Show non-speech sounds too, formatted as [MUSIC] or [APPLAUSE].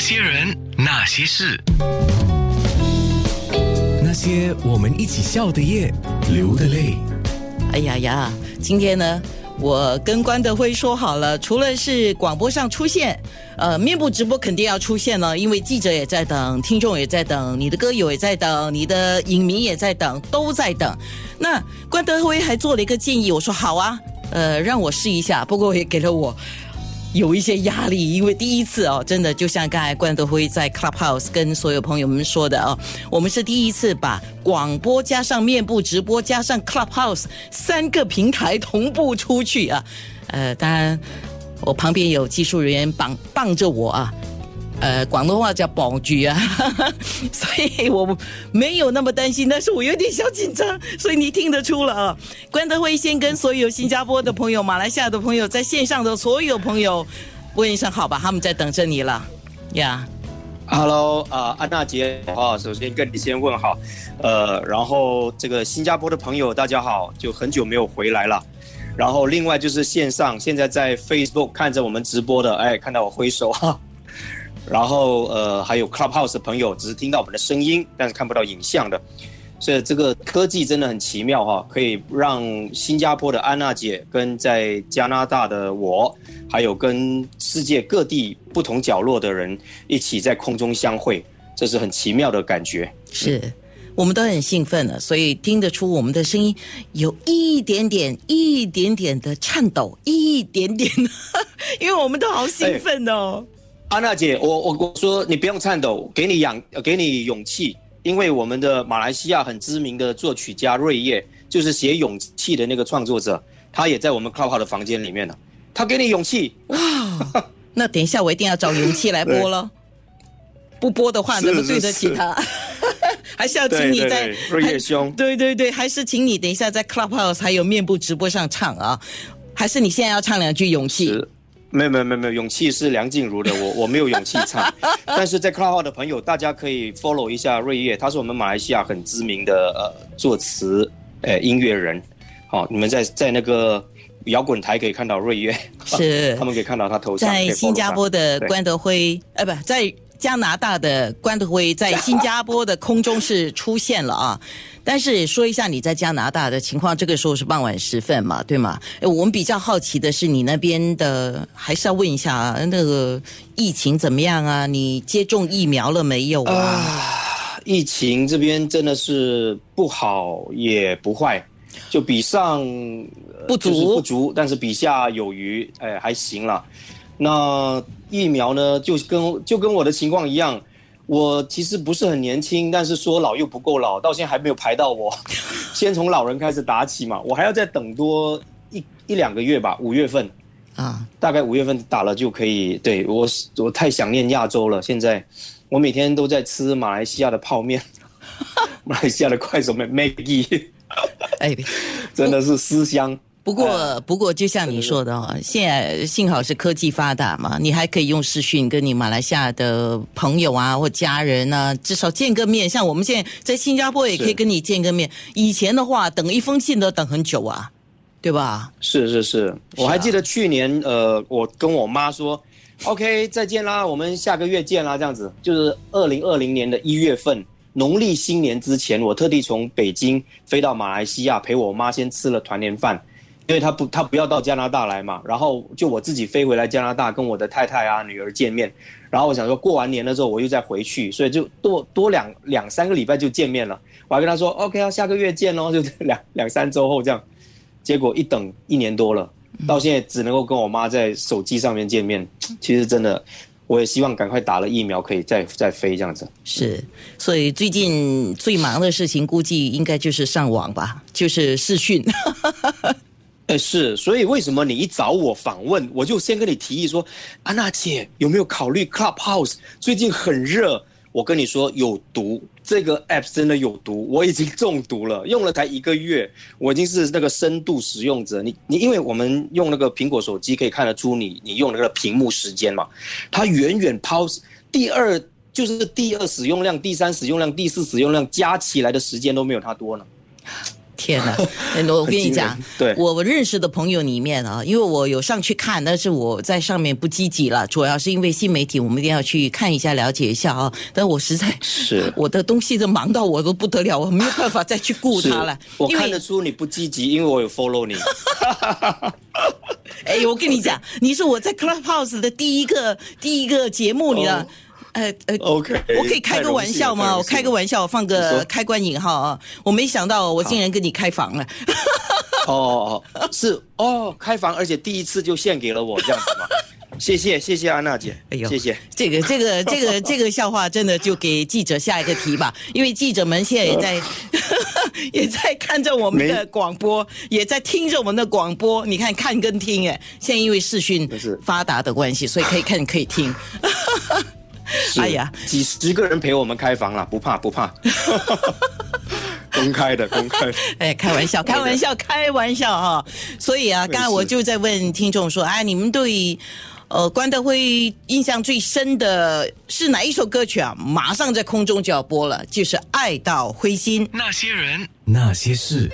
些人，那些事，那些我们一起笑的夜，流的泪。哎呀呀，今天呢，我跟关德辉说好了，除了是广播上出现，呃，面部直播肯定要出现了，因为记者也在等，听众也在等，你的歌友也在等，你的影迷也在等，都在等。那关德辉还做了一个建议，我说好啊，呃，让我试一下，不过也给了我。有一些压力，因为第一次哦，真的就像刚才关德辉在 Clubhouse 跟所有朋友们说的哦，我们是第一次把广播加上面部直播加上 Clubhouse 三个平台同步出去啊。呃，当然我旁边有技术人员帮帮着我啊。呃，广东话叫保局啊，[LAUGHS] 所以我没有那么担心，但是我有点小紧张，所以你听得出了啊。关德辉先跟所有新加坡的朋友、马来西亚的朋友、在线上的所有朋友问一声好吧，他们在等着你了呀。Hello，啊，安娜姐啊，首先跟你先问好，呃，然后这个新加坡的朋友大家好，就很久没有回来了，然后另外就是线上现在在 Facebook 看着我们直播的，哎，看到我挥手哈。然后呃，还有 Clubhouse 的朋友，只是听到我们的声音，但是看不到影像的，所以这个科技真的很奇妙哈，可以让新加坡的安娜姐跟在加拿大的我，还有跟世界各地不同角落的人一起在空中相会，这是很奇妙的感觉。是我们都很兴奋了，所以听得出我们的声音有一点点、一点点的颤抖，一点点，[LAUGHS] 因为我们都好兴奋哦。安娜姐，我我我说你不用颤抖，给你氧，给你勇气，因为我们的马来西亚很知名的作曲家瑞叶，就是写勇气的那个创作者，他也在我们 Club 的房间里面呢。他给你勇气哇！[LAUGHS] 那等一下我一定要找勇气来播了，不播的话怎么对得起他？[LAUGHS] 还是要请你在瑞叶兄，对对对，还是请你等一下在 Clubhouse 还有面部直播上唱啊？还是你现在要唱两句勇气？没有没有没有没有，勇气是梁静茹的，我我没有勇气唱。但是在 Club 的朋友，大家可以 follow 一下瑞月，他是我们马来西亚很知名的呃作词呃音乐人。好，你们在在那个摇滚台可以看到瑞月，是他们可以看到他头像。在新加坡的关德辉，呃，不在加拿大的关德辉，在新加坡的空中是出现了啊。[LAUGHS] 但是说一下你在加拿大的情况，这个时候是傍晚时分嘛，对吗？我们比较好奇的是你那边的，还是要问一下啊，那个疫情怎么样啊？你接种疫苗了没有啊？疫情这边真的是不好也不坏，就比上不足不足，但是比下有余，哎，还行了。那疫苗呢，就跟就跟我的情况一样。我其实不是很年轻，但是说老又不够老，到现在还没有排到我。[LAUGHS] 先从老人开始打起嘛，我还要再等多一一两个月吧，五月份啊，大概五月份打了就可以。对我，我太想念亚洲了。现在我每天都在吃马来西亚的泡面，[LAUGHS] 马来西亚的快手面 Maggie，哎，[LAUGHS] 真的是思乡。不过，不过，就像你说的哦，现在幸好是科技发达嘛，你还可以用视讯跟你马来西亚的朋友啊或家人啊，至少见个面。像我们现在在新加坡也可以跟你见个面。以前的话，等一封信都等很久啊，对吧？是是是，我还记得去年，呃，我跟我妈说，OK，再见啦，我们下个月见啦，这样子，就是二零二零年的一月份，农历新年之前，我特地从北京飞到马来西亚陪我妈先吃了团年饭。因为他不，他不要到加拿大来嘛，然后就我自己飞回来加拿大跟我的太太啊、女儿见面，然后我想说过完年了之后我又再回去，所以就多多两两三个礼拜就见面了。我还跟他说 OK 啊，下个月见哦，[LAUGHS] 就两两三周后这样。结果一等一年多了，到现在只能够跟我妈在手机上面见面。其实真的，我也希望赶快打了疫苗可以再再飞这样子。是，所以最近最忙的事情估计应该就是上网吧，就是视讯。哎，是，所以为什么你一找我访问，我就先跟你提议说，安娜姐有没有考虑 Clubhouse？最近很热，我跟你说有毒，这个 app 真的有毒，我已经中毒了，用了才一个月，我已经是那个深度使用者。你你，因为我们用那个苹果手机可以看得出你你用那个屏幕时间嘛，它远远抛第二就是第二使用量、第三使用量、第四使用量加起来的时间都没有它多呢。天哪！我跟你讲，对我我认识的朋友里面啊，因为我有上去看，但是我在上面不积极了，主要是因为新媒体，我们一定要去看一下、了解一下啊。但我实在是 [LAUGHS] 我的东西都忙到我都不得了，我没有办法再去顾它了。我看得出你不积极，因为我有 follow 你。[LAUGHS] 哎，我跟你讲，你是我在 Clubhouse 的第一个第一个节目里的。哦呃呃 OK，我可以开个玩笑吗？我开个玩笑，放个开关引号啊！我没想到我竟然跟你开房了。[LAUGHS] 哦哦，是哦，开房，而且第一次就献给了我这样子嘛。[LAUGHS] 谢谢谢谢安娜姐，哎呦谢谢。这个这个这个这个笑话真的就给记者下一个题吧，因为记者们现在也在 [LAUGHS] 也在看着我们的广播，也在听着我们的广播。你看看跟听，哎，现在因为视讯是发达的关系，所以可以看可以听。是哎呀，几十个人陪我们开房了，不怕不怕。[LAUGHS] 公开的，公开的。哎，开玩笑，开玩笑，开玩笑哈、所以啊，对刚才我就在问听众说，哎，你们对呃关德辉印象最深的是哪一首歌曲啊？马上在空中就要播了，就是《爱到灰心》。那些人，那些事。